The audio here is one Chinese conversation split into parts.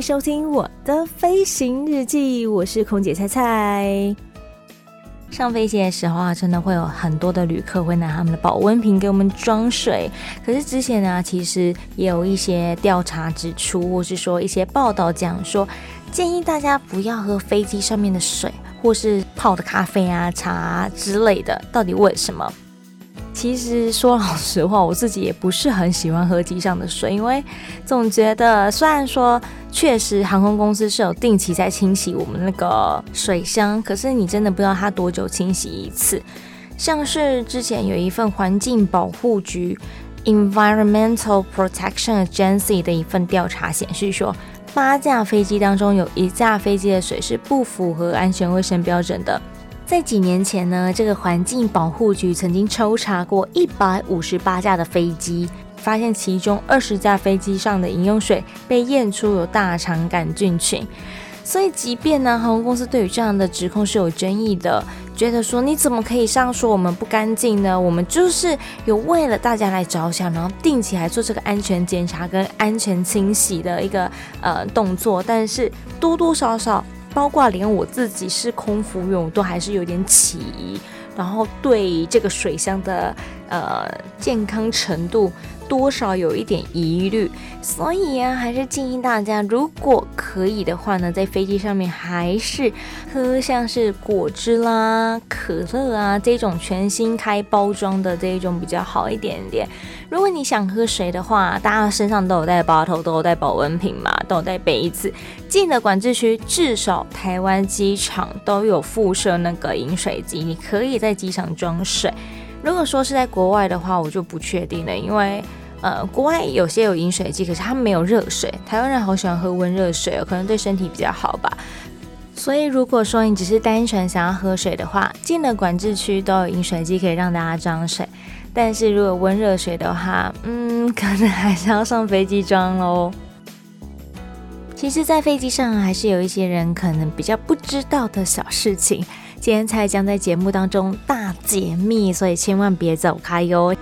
收听我的飞行日记，我是空姐菜菜。上飞机的时候啊，真的会有很多的旅客会拿他们的保温瓶给我们装水。可是之前呢，其实也有一些调查指出，或是说一些报道讲说，建议大家不要喝飞机上面的水，或是泡的咖啡啊、茶啊之类的。到底为什么？其实说老实话，我自己也不是很喜欢喝机上的水，因为总觉得虽然说确实航空公司是有定期在清洗我们那个水箱，可是你真的不知道它多久清洗一次。像是之前有一份环境保护局 （Environmental Protection Agency） 的一份调查显示说，八架飞机当中有一架飞机的水是不符合安全卫生标准的。在几年前呢，这个环境保护局曾经抽查过一百五十八架的飞机，发现其中二十架飞机上的饮用水被验出有大肠杆菌群。所以，即便呢，航空公司对于这样的指控是有争议的，觉得说你怎么可以这样说我们不干净呢？我们就是有为了大家来着想，然后定期来做这个安全检查跟安全清洗的一个呃动作，但是多多少少。包括连我自己是空服员，我都还是有点起疑，然后对这个水箱的呃健康程度。多少有一点疑虑，所以啊，还是建议大家，如果可以的话呢，在飞机上面还是喝像是果汁啦、可乐啊这种全新开包装的这一种比较好一点点。如果你想喝水的话，大家身上都有带 bottle，都有带保温瓶嘛，都有带杯子。进了管制区，至少台湾机场都有附设那个饮水机，你可以在机场装水。如果说是在国外的话，我就不确定了，因为呃，国外有些有饮水机，可是它没有热水。台湾人好喜欢喝温热水哦，可能对身体比较好吧。所以如果说你只是单纯想要喝水的话，进了管制区都有饮水机可以让大家装水。但是如果温热水的话，嗯，可能还是要上飞机装喽。其实，在飞机上还是有一些人可能比较不知道的小事情。今天才将在节目当中大解密，所以千万别走开哟。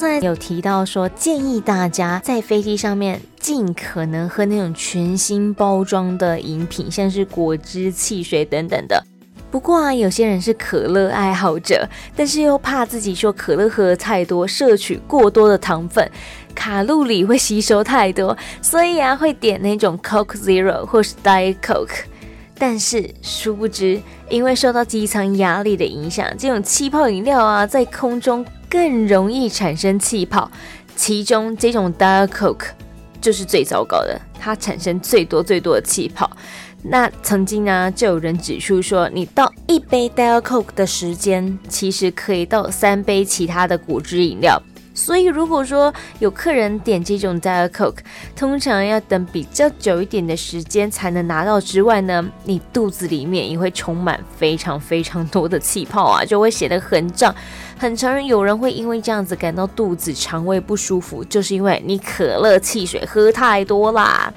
刚刚菜有提到说，建议大家在飞机上面尽可能喝那种全新包装的饮品，像是果汁、汽水等等的。不过啊，有些人是可乐爱好者，但是又怕自己说可乐喝太多，摄取过多的糖分，卡路里会吸收太多，所以啊，会点那种 Coke Zero 或是 Diet Coke。但是殊不知，因为受到机舱压力的影响，这种气泡饮料啊，在空中更容易产生气泡。其中这种 Diet Coke 就是最糟糕的，它产生最多最多的气泡。那曾经呢，就有人指出说，你倒一杯 Diet Coke 的时间，其实可以倒三杯其他的果汁饮料。所以，如果说有客人点这种 Diet Coke，通常要等比较久一点的时间才能拿到之外呢，你肚子里面也会充满非常非常多的气泡啊，就会显得很胀。很常有人会因为这样子感到肚子肠胃不舒服，就是因为你可乐汽水喝太多啦。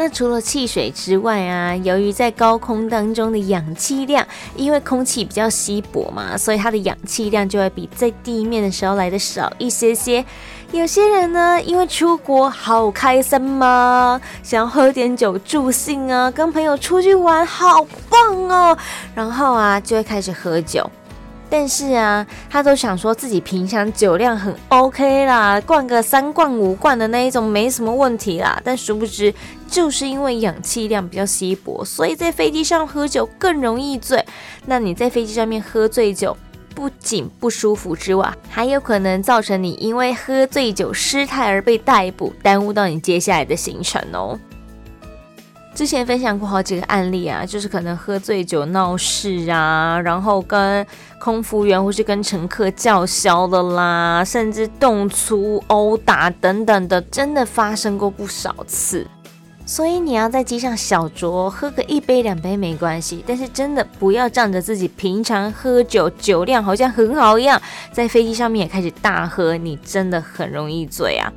那除了汽水之外啊，由于在高空当中的氧气量，因为空气比较稀薄嘛，所以它的氧气量就会比在地面的时候来的少一些些。有些人呢，因为出国好开心嘛，想要喝点酒助兴啊，跟朋友出去玩好棒哦，然后啊就会开始喝酒。但是啊，他都想说自己平常酒量很 OK 啦，灌个三罐五罐的那一种没什么问题啦。但殊不知，就是因为氧气量比较稀薄，所以在飞机上喝酒更容易醉。那你在飞机上面喝醉酒，不仅不舒服之外，还有可能造成你因为喝醉酒失态而被逮捕，耽误到你接下来的行程哦。之前分享过好几个案例啊，就是可能喝醉酒闹事啊，然后跟空服员或是跟乘客叫嚣的啦，甚至动粗、殴打等等的，真的发生过不少次。所以你要在机上小酌，喝个一杯两杯没关系，但是真的不要仗着自己平常喝酒酒量好像很好一样，在飞机上面也开始大喝，你真的很容易醉啊。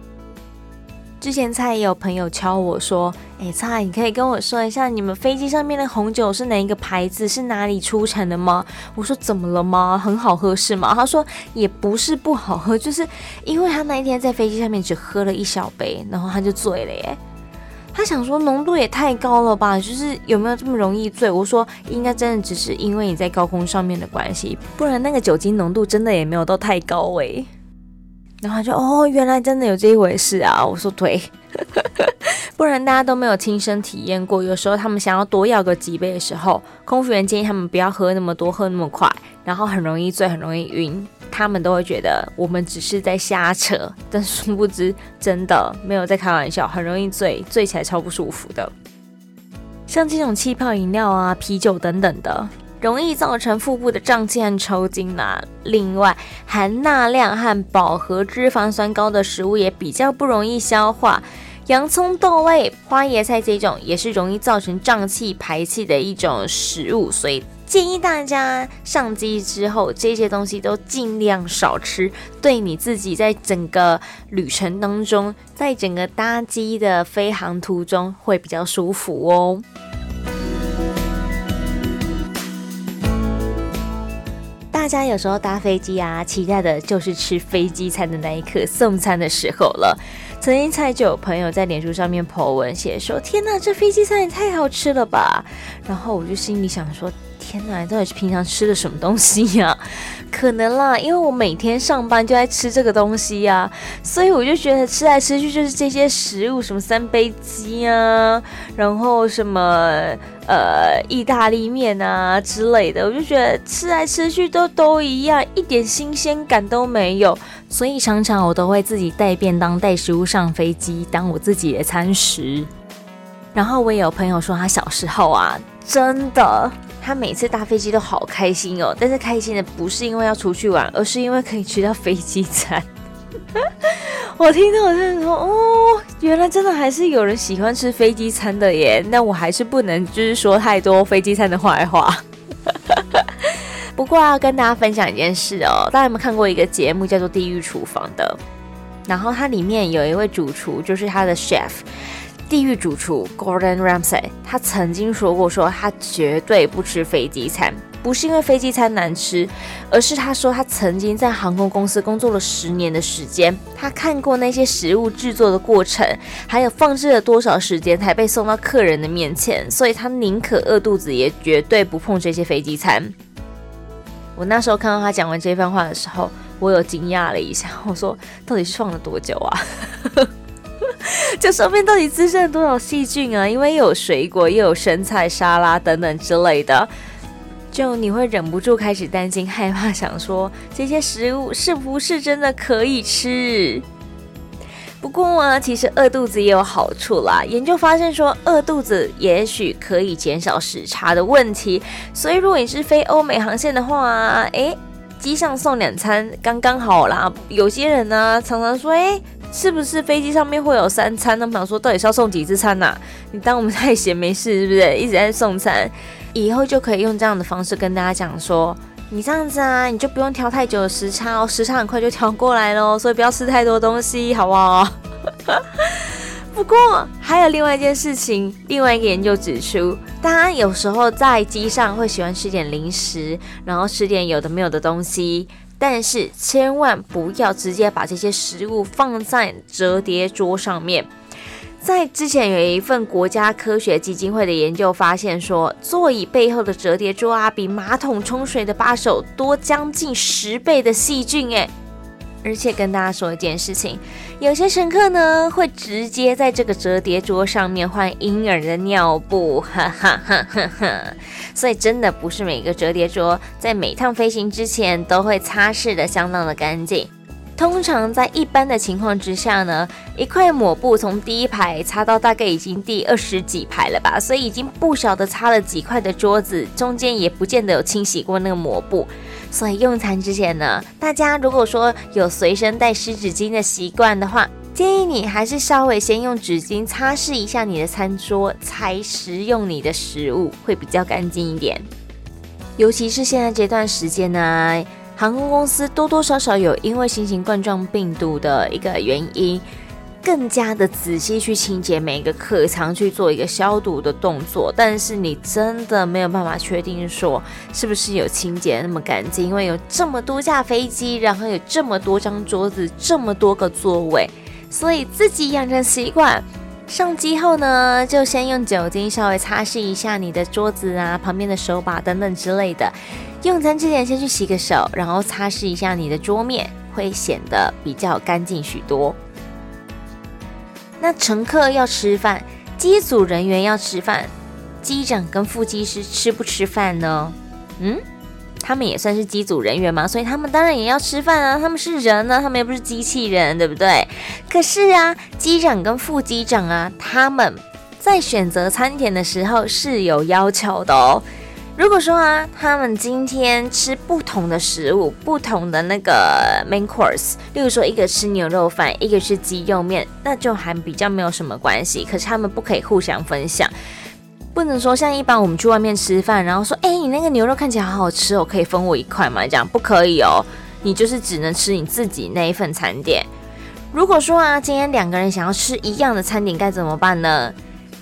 之前蔡也有朋友敲我说：“哎，蔡，你可以跟我说一下，你们飞机上面的红酒是哪一个牌子，是哪里出产的吗？”我说：“怎么了吗？很好喝是吗？”他说：“也不是不好喝，就是因为他那一天在飞机上面只喝了一小杯，然后他就醉了耶。他想说浓度也太高了吧，就是有没有这么容易醉？我说应该真的只是因为你在高空上面的关系，不然那个酒精浓度真的也没有到太高哎。”然后他就哦，原来真的有这一回事啊！我说对，不然大家都没有亲身体验过。有时候他们想要多要个几杯的时候，空服员建议他们不要喝那么多，喝那么快，然后很容易醉，很容易晕。他们都会觉得我们只是在瞎扯，但殊不知真的没有在开玩笑，很容易醉，醉起来超不舒服的。像这种气泡饮料啊、啤酒等等的。容易造成腹部的胀气和抽筋呐、另外，含钠量和饱和脂肪酸高的食物也比较不容易消化。洋葱、豆类、花椰菜这种也是容易造成胀气排气的一种食物，所以建议大家上机之后这些东西都尽量少吃，对你自己在整个旅程当中，在整个搭机的飞航途中会比较舒服哦。家有时候搭飞机啊，期待的就是吃飞机餐的那一刻，送餐的时候了。曾经菜就有朋友在脸书上面 po 文写说：“天哪，这飞机餐也太好吃了吧！”然后我就心里想说：“天哪，到底是平常吃的什么东西呀？可能啦，因为我每天上班就在吃这个东西呀，所以我就觉得吃来吃去就是这些食物，什么三杯鸡啊，然后什么。”呃，意大利面啊之类的，我就觉得吃来吃去都都一样，一点新鲜感都没有，所以常常我都会自己带便当、带食物上飞机，当我自己的餐食。然后我也有朋友说，他小时候啊，真的，他每次搭飞机都好开心哦，但是开心的不是因为要出去玩，而是因为可以吃到飞机餐。我听到我就说，哦，原来真的还是有人喜欢吃飞机餐的耶。那我还是不能就是说太多飞机餐的坏话。不过要跟大家分享一件事哦，大家有没有看过一个节目叫做《地狱厨房》的？然后它里面有一位主厨，就是他的 chef，地狱主厨 Gordon Ramsay，他曾经说过说他绝对不吃飞机餐。不是因为飞机餐难吃，而是他说他曾经在航空公司工作了十年的时间，他看过那些食物制作的过程，还有放置了多少时间才被送到客人的面前，所以他宁可饿肚子也绝对不碰这些飞机餐。我那时候看到他讲完这番话的时候，我有惊讶了一下，我说到底是放了多久啊？这上面到底滋生了多少细菌啊？因为又有水果，又有生菜沙拉等等之类的。就你会忍不住开始担心、害怕，想说这些食物是不是真的可以吃？不过啊，其实饿肚子也有好处啦。研究发现说，饿肚子也许可以减少时差的问题。所以，如果你是飞欧美航线的话，诶，机上送两餐刚刚好啦。有些人呢，常常说，诶，是不是飞机上面会有三餐？那么想说，到底是要送几次餐呐？你当我们太闲没事，是不是？一直在送餐。以后就可以用这样的方式跟大家讲说，你这样子啊，你就不用调太久的时差哦，时差很快就调过来喽，所以不要吃太多东西，好不好？不过还有另外一件事情，另外一个研究指出，大家有时候在机上会喜欢吃点零食，然后吃点有的没有的东西，但是千万不要直接把这些食物放在折叠桌上面。在之前有一份国家科学基金会的研究发现说，座椅背后的折叠桌啊，比马桶冲水的把手多将近十倍的细菌诶，而且跟大家说一件事情，有些乘客呢会直接在这个折叠桌上面换婴儿的尿布，哈哈哈哈哈。所以真的不是每个折叠桌在每趟飞行之前都会擦拭得相当的干净。通常在一般的情况之下呢，一块抹布从第一排擦到大概已经第二十几排了吧，所以已经不晓得擦了几块的桌子，中间也不见得有清洗过那个抹布。所以用餐之前呢，大家如果说有随身带湿纸巾的习惯的话，建议你还是稍微先用纸巾擦拭一下你的餐桌，才食用你的食物，会比较干净一点。尤其是现在这段时间呢。航空公司多多少少有因为新型冠状病毒的一个原因，更加的仔细去清洁每一个客舱，去做一个消毒的动作。但是你真的没有办法确定说是不是有清洁那么干净，因为有这么多架飞机，然后有这么多张桌子，这么多个座位，所以自己养成习惯，上机后呢，就先用酒精稍微擦拭一下你的桌子啊、旁边的手把等等之类的。用餐之前先去洗个手，然后擦拭一下你的桌面，会显得比较干净许多。那乘客要吃饭，机组人员要吃饭，机长跟副机师吃不吃饭呢？嗯，他们也算是机组人员嘛，所以他们当然也要吃饭啊。他们是人呢，他们又不是机器人，对不对？可是啊，机长跟副机长啊，他们在选择餐点的时候是有要求的哦。如果说啊，他们今天吃不同的食物，不同的那个 main course，例如说一个吃牛肉饭，一个是鸡肉面，那就还比较没有什么关系。可是他们不可以互相分享，不能说像一般我们去外面吃饭，然后说，哎，你那个牛肉看起来好好吃哦，可以分我一块吗？这样不可以哦，你就是只能吃你自己那一份餐点。如果说啊，今天两个人想要吃一样的餐点，该怎么办呢？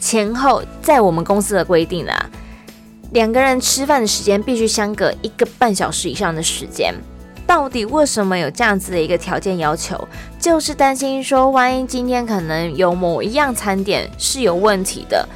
前后在我们公司的规定啊。两个人吃饭的时间必须相隔一个半小时以上的时间。到底为什么有这样子的一个条件要求？就是担心说，万一今天可能有某一样餐点是有问题的，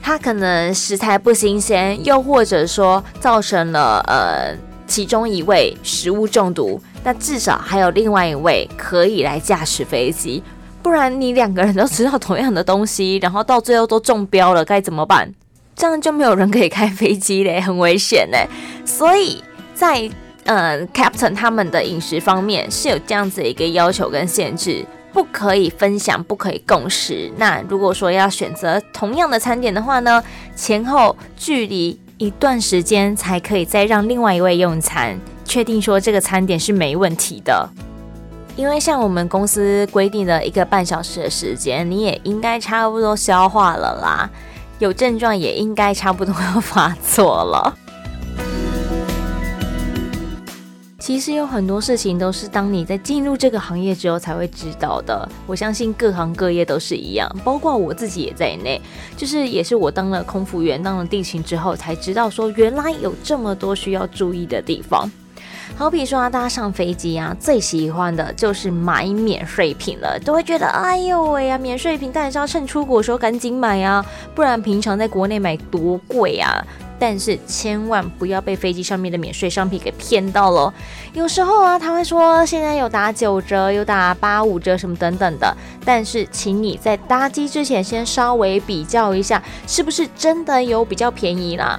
它可能食材不新鲜，又或者说造成了呃其中一位食物中毒，那至少还有另外一位可以来驾驶飞机。不然你两个人都吃到同样的东西，然后到最后都中标了，该怎么办？这样就没有人可以开飞机嘞，很危险嘞。所以在呃，Captain 他们的饮食方面是有这样子的一个要求跟限制，不可以分享，不可以共食。那如果说要选择同样的餐点的话呢，前后距离一段时间才可以再让另外一位用餐，确定说这个餐点是没问题的。因为像我们公司规定的一个半小时的时间，你也应该差不多消化了啦。有症状也应该差不多要发作了。其实有很多事情都是当你在进入这个行业之后才会知道的。我相信各行各业都是一样，包括我自己也在内。就是也是我当了空服员、当了地勤之后才知道，说原来有这么多需要注意的地方。好比说啊，大家上飞机啊，最喜欢的就是买免税品了，都会觉得哎呦喂呀，免税品当然是要趁出国的时候赶紧买啊，不然平常在国内买多贵啊。但是千万不要被飞机上面的免税商品给骗到了。有时候啊，他会说现在有打九折，有打八五折什么等等的，但是请你在搭机之前先稍微比较一下，是不是真的有比较便宜啦。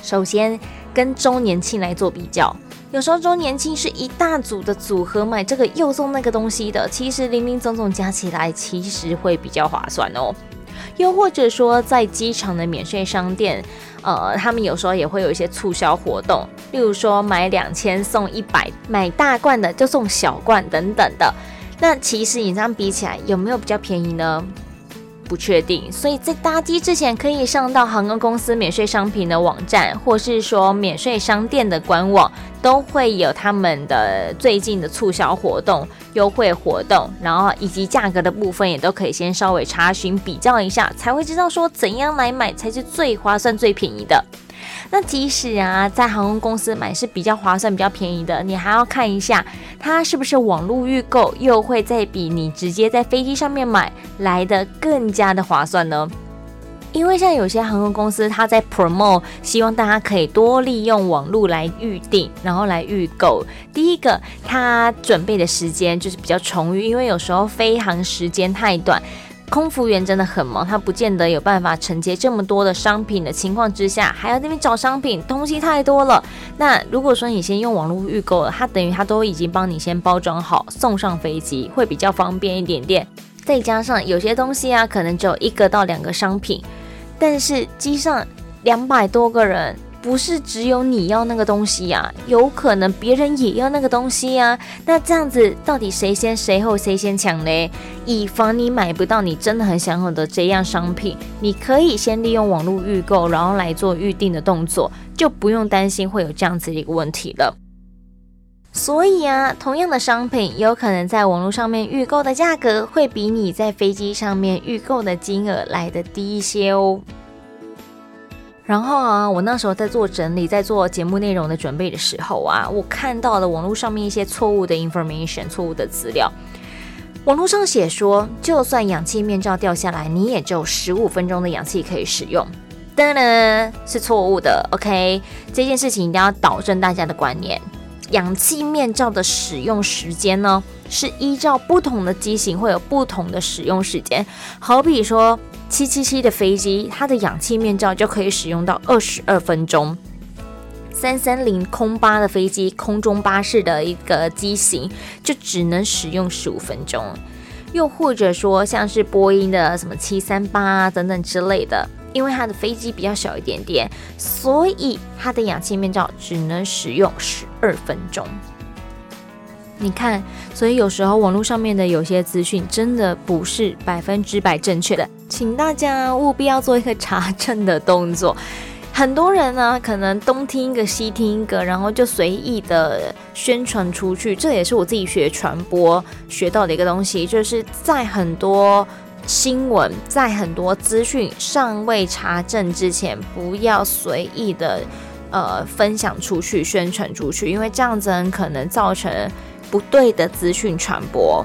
首先跟周年庆来做比较。有时候周年庆是一大组的组合买这个又送那个东西的，其实零零总总加起来其实会比较划算哦。又或者说在机场的免税商店，呃，他们有时候也会有一些促销活动，例如说买两千送一百，买大罐的就送小罐等等的。那其实你这样比起来，有没有比较便宜呢？不确定，所以在搭机之前可以上到航空公司免税商品的网站，或是说免税商店的官网，都会有他们的最近的促销活动、优惠活动，然后以及价格的部分也都可以先稍微查询比较一下，才会知道说怎样来买才是最划算、最便宜的。那即使啊，在航空公司买是比较划算、比较便宜的，你还要看一下它是不是网络预购，又会再比你直接在飞机上面买来的更加的划算呢？因为像有些航空公司，它在 promote，希望大家可以多利用网络来预订，然后来预购。第一个，它准备的时间就是比较充裕，因为有时候飞航时间太短。空服员真的很忙，他不见得有办法承接这么多的商品的情况之下，还要那边找商品，东西太多了。那如果说你先用网络预购了，他等于他都已经帮你先包装好，送上飞机，会比较方便一点点。再加上有些东西啊，可能只有一个到两个商品，但是机上两百多个人。不是只有你要那个东西呀，有可能别人也要那个东西呀。那这样子到底谁先谁后谁先抢嘞？以防你买不到你真的很想要的这样商品，你可以先利用网络预购，然后来做预定的动作，就不用担心会有这样子的一个问题了。所以啊，同样的商品，有可能在网络上面预购的价格会比你在飞机上面预购的金额来得低一些哦。然后啊，我那时候在做整理，在做节目内容的准备的时候啊，我看到了网络上面一些错误的 information，错误的资料。网络上写说，就算氧气面罩掉下来，你也只有十五分钟的氧气可以使用。当然，是错误的。OK，这件事情一定要导正大家的观念。氧气面罩的使用时间呢，是依照不同的机型会有不同的使用时间。好比说。七七七的飞机，它的氧气面罩就可以使用到二十二分钟。三三零空巴的飞机，空中巴士的一个机型，就只能使用十五分钟。又或者说，像是波音的什么七三八等等之类的，因为它的飞机比较小一点点，所以它的氧气面罩只能使用十二分钟。你看，所以有时候网络上面的有些资讯真的不是百分之百正确的，请大家务必要做一个查证的动作。很多人呢，可能东听一个西听一个，然后就随意的宣传出去。这也是我自己学传播学到的一个东西，就是在很多新闻、在很多资讯尚未查证之前，不要随意的呃分享出去、宣传出去，因为这样子很可能造成。不对的资讯传播。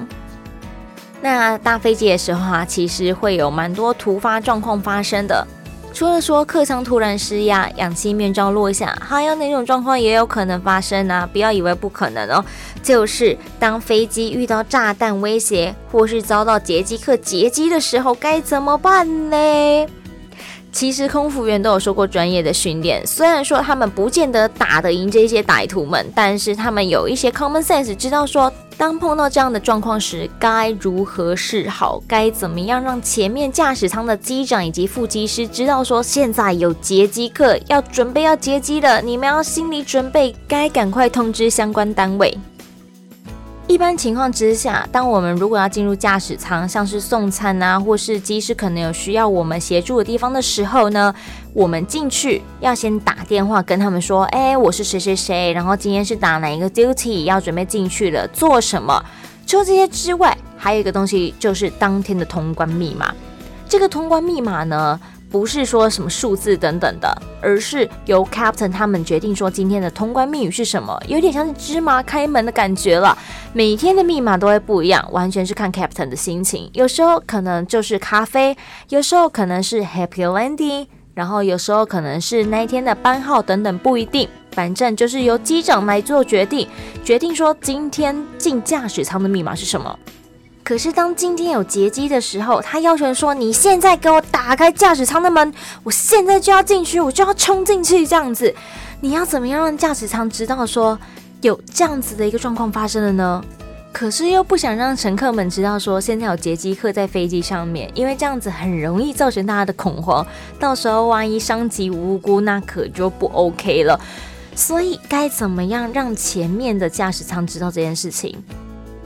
那搭飞机的时候啊，其实会有蛮多突发状况发生的。除了说客舱突然失压、氧气面罩落下，还有哪种状况也有可能发生呢？不要以为不可能哦，就是当飞机遇到炸弹威胁，或是遭到劫机客劫机的时候，该怎么办呢？其实空服员都有受过专业的训练，虽然说他们不见得打得赢这些歹徒们，但是他们有一些 common sense，知道说当碰到这样的状况时该如何是好，该怎么样让前面驾驶舱的机长以及副机师知道说现在有劫机客要准备要劫机了，你们要心理准备，该赶快通知相关单位。一般情况之下，当我们如果要进入驾驶舱，像是送餐啊，或是机师可能有需要我们协助的地方的时候呢，我们进去要先打电话跟他们说，哎，我是谁谁谁，然后今天是打哪一个 duty，要准备进去了，做什么？除了这些之外，还有一个东西就是当天的通关密码。这个通关密码呢，不是说什么数字等等的，而是由 Captain 他们决定说今天的通关密语是什么，有点像是芝麻开门的感觉了。每天的密码都会不一样，完全是看 Captain 的心情。有时候可能就是咖啡，有时候可能是 Happy Landing，然后有时候可能是那一天的班号等等，不一定。反正就是由机长来做决定，决定说今天进驾驶舱的密码是什么。可是当今天有劫机的时候，他要求说：“你现在给我打开驾驶舱的门，我现在就要进去，我就要冲进去。”这样子，你要怎么样让驾驶舱知道说有这样子的一个状况发生了呢？可是又不想让乘客们知道说现在有劫机客在飞机上面，因为这样子很容易造成大家的恐慌，到时候万一伤及无辜，那可就不 OK 了。所以该怎么样让前面的驾驶舱知道这件事情？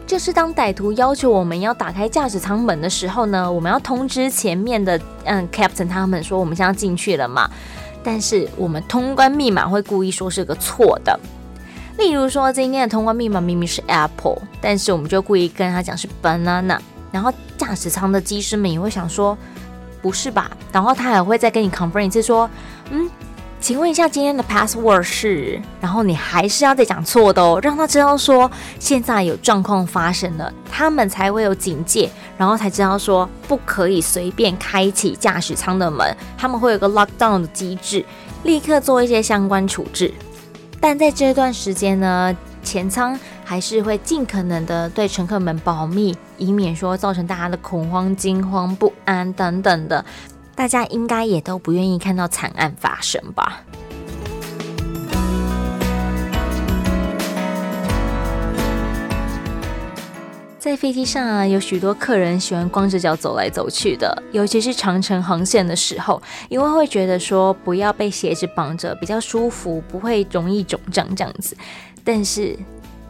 就是当歹徒要求我们要打开驾驶舱门的时候呢，我们要通知前面的嗯 Captain 他们说我们现在进去了嘛。但是我们通关密码会故意说是个错的，例如说今天的通关密码明明是 Apple，但是我们就故意跟他讲是 Banana，然后驾驶舱的机师们也会想说不是吧，然后他还会再跟你 confirm 一次说嗯。请问一下，今天的 password 是？然后你还是要再讲错的哦，让他知道说现在有状况发生了，他们才会有警戒，然后才知道说不可以随便开启驾驶舱的门，他们会有个 lockdown 的机制，立刻做一些相关处置。但在这段时间呢，前舱还是会尽可能的对乘客们保密，以免说造成大家的恐慌、惊慌、不安等等的。大家应该也都不愿意看到惨案发生吧？在飞机上啊，有许多客人喜欢光着脚走来走去的，尤其是长程航线的时候，因为会觉得说不要被鞋子绑着比较舒服，不会容易肿胀这样子。但是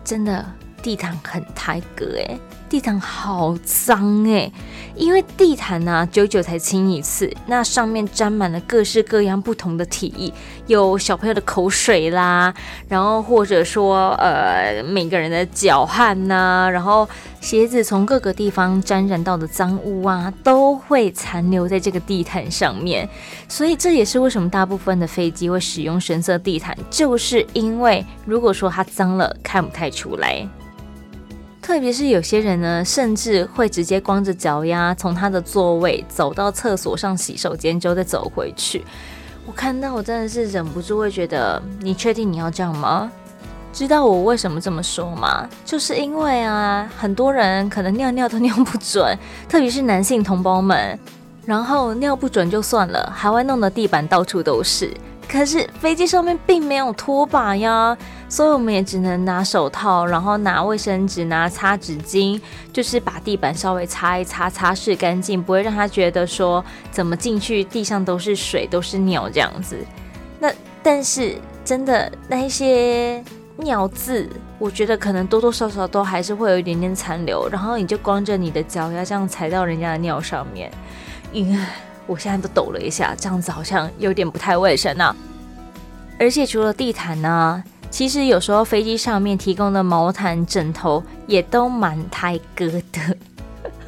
真的地毯很太隔诶。地毯好脏哎，因为地毯呢、啊，久久才清一次，那上面沾满了各式各样不同的体液，有小朋友的口水啦，然后或者说呃每个人的脚汗呐、然后鞋子从各个地方沾染到的脏污啊，都会残留在这个地毯上面，所以这也是为什么大部分的飞机会使用深色地毯，就是因为如果说它脏了，看不太出来。特别是有些人呢，甚至会直接光着脚丫从他的座位走到厕所上洗手间，之后再走回去。我看到我真的是忍不住会觉得，你确定你要这样吗？知道我为什么这么说吗？就是因为啊，很多人可能尿尿都尿不准，特别是男性同胞们，然后尿不准就算了，还会弄得地板到处都是。可是飞机上面并没有拖把呀，所以我们也只能拿手套，然后拿卫生纸、拿擦纸巾，就是把地板稍微擦一擦，擦拭干净，不会让他觉得说怎么进去地上都是水、都是尿这样子。那但是真的那一些尿渍，我觉得可能多多少少都还是会有一点点残留，然后你就光着你的脚要这样踩到人家的尿上面，因为。我现在都抖了一下，这样子好像有点不太卫生啊。而且除了地毯呢，其实有时候飞机上面提供的毛毯、枕头也都蛮太哥的。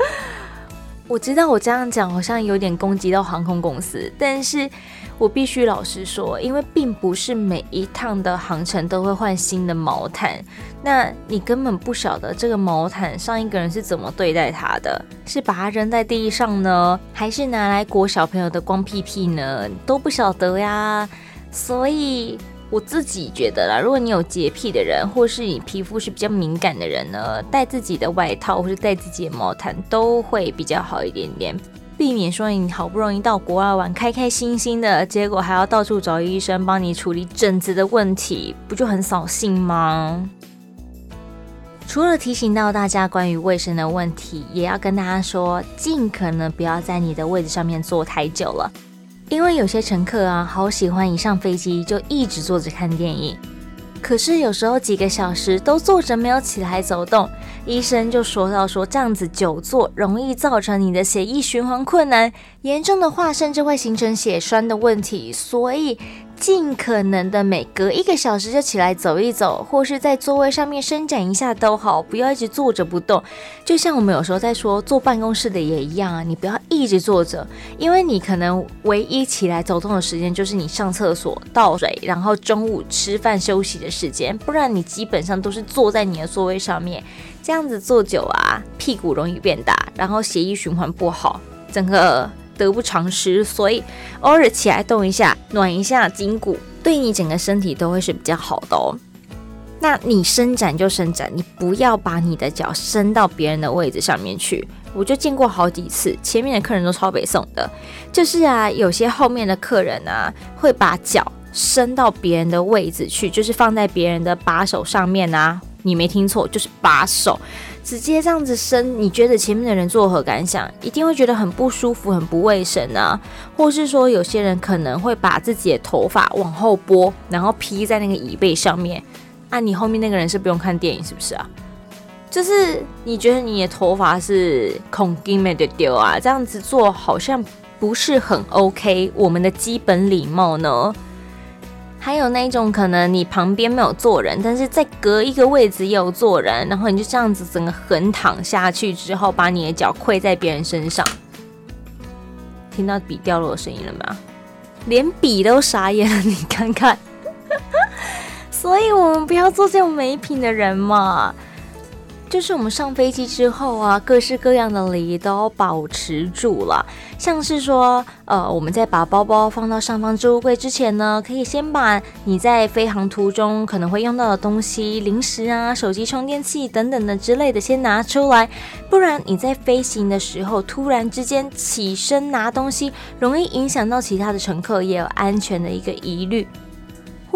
我知道我这样讲好像有点攻击到航空公司，但是。我必须老实说，因为并不是每一趟的航程都会换新的毛毯，那你根本不晓得这个毛毯上一个人是怎么对待它的，是把它扔在地上呢，还是拿来裹小朋友的光屁屁呢？都不晓得呀。所以我自己觉得啦，如果你有洁癖的人，或是你皮肤是比较敏感的人呢，带自己的外套或是带自己的毛毯都会比较好一点点。避免说你好不容易到国外玩，开开心心的，结果还要到处找医生帮你处理疹子的问题，不就很扫兴吗？除了提醒到大家关于卫生的问题，也要跟大家说，尽可能不要在你的位置上面坐太久了，因为有些乘客啊，好喜欢一上飞机就一直坐着看电影。可是有时候几个小时都坐着没有起来走动，医生就说到说这样子久坐容易造成你的血液循环困难，严重的话甚至会形成血栓的问题，所以。尽可能的每隔一个小时就起来走一走，或是在座位上面伸展一下都好，不要一直坐着不动。就像我们有时候在说坐办公室的也一样啊，你不要一直坐着，因为你可能唯一起来走动的时间就是你上厕所、倒水，然后中午吃饭休息的时间，不然你基本上都是坐在你的座位上面，这样子坐久啊，屁股容易变大，然后血液循环不好，整个。得不偿失，所以偶尔起来动一下，暖一下筋骨，对你整个身体都会是比较好的哦。那你伸展就伸展，你不要把你的脚伸到别人的位置上面去。我就见过好几次，前面的客人都超北宋的，就是啊，有些后面的客人啊，会把脚伸到别人的位置去，就是放在别人的把手上面啊。你没听错，就是把手直接这样子伸，你觉得前面的人作何感想？一定会觉得很不舒服、很不卫生啊。或是说，有些人可能会把自己的头发往后拨，然后披在那个椅背上面。啊，你后面那个人是不用看电影是不是啊？就是你觉得你的头发是孔金没得丢啊？这样子做好像不是很 OK，我们的基本礼貌呢？还有那种可能你旁边没有坐人，但是在隔一个位置也有坐人，然后你就这样子整个横躺下去之后，把你的脚跪在别人身上，听到笔掉落的声音了吗？连笔都傻眼了，你看看。所以我们不要做这种没品的人嘛。就是我们上飞机之后啊，各式各样的礼仪都保持住了。像是说，呃，我们在把包包放到上方置物柜之前呢，可以先把你在飞航途中可能会用到的东西，零食啊、手机充电器等等的之类的先拿出来，不然你在飞行的时候突然之间起身拿东西，容易影响到其他的乘客，也有安全的一个疑虑。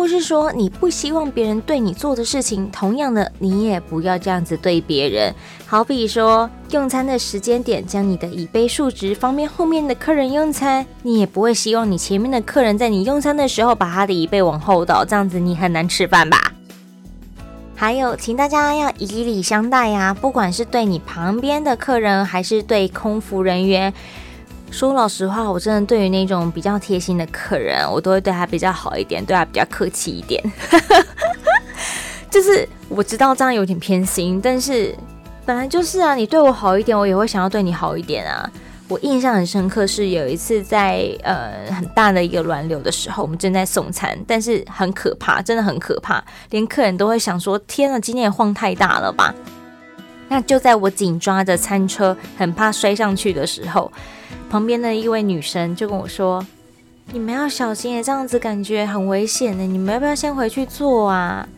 或是说你不希望别人对你做的事情，同样的你也不要这样子对别人。好比说用餐的时间点，将你的椅背竖直，方便后面的客人用餐。你也不会希望你前面的客人在你用餐的时候把他的椅背往后倒，这样子你很难吃饭吧？还有，请大家要以礼相待呀，不管是对你旁边的客人，还是对空服人员。说老实话，我真的对于那种比较贴心的客人，我都会对他比较好一点，对他比较客气一点。就是我知道这样有点偏心，但是本来就是啊，你对我好一点，我也会想要对你好一点啊。我印象很深刻，是有一次在呃很大的一个轮流的时候，我们正在送餐，但是很可怕，真的很可怕，连客人都会想说：天啊，今天也晃太大了吧？那就在我紧抓着餐车，很怕摔上去的时候。旁边的一位女生就跟我说：“你们要小心耶，这样子感觉很危险呢。你们要不要先回去坐啊？”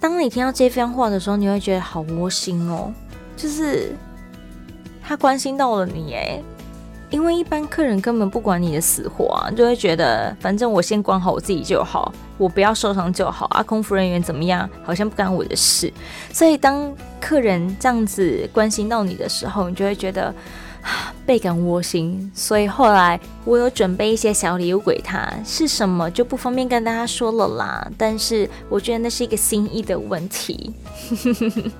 当你听到这番话的时候，你会觉得好窝心哦，就是他关心到了你诶，因为一般客人根本不管你的死活啊，就会觉得反正我先管好我自己就好，我不要受伤就好啊。空服人员怎么样，好像不干我的事。所以当客人这样子关心到你的时候，你就会觉得。倍感窝心，所以后来我有准备一些小礼物给他，是什么就不方便跟大家说了啦。但是我觉得那是一个心意的问题。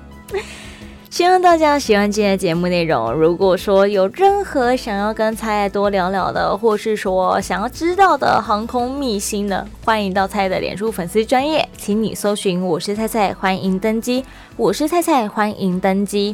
希望大家喜欢今天的节目内容。如果说有任何想要跟菜菜多聊聊的，或是说想要知道的航空秘辛的，欢迎到菜菜的脸书粉丝专业，请你搜寻“我是菜菜”，欢迎登机。我是菜菜，欢迎登机。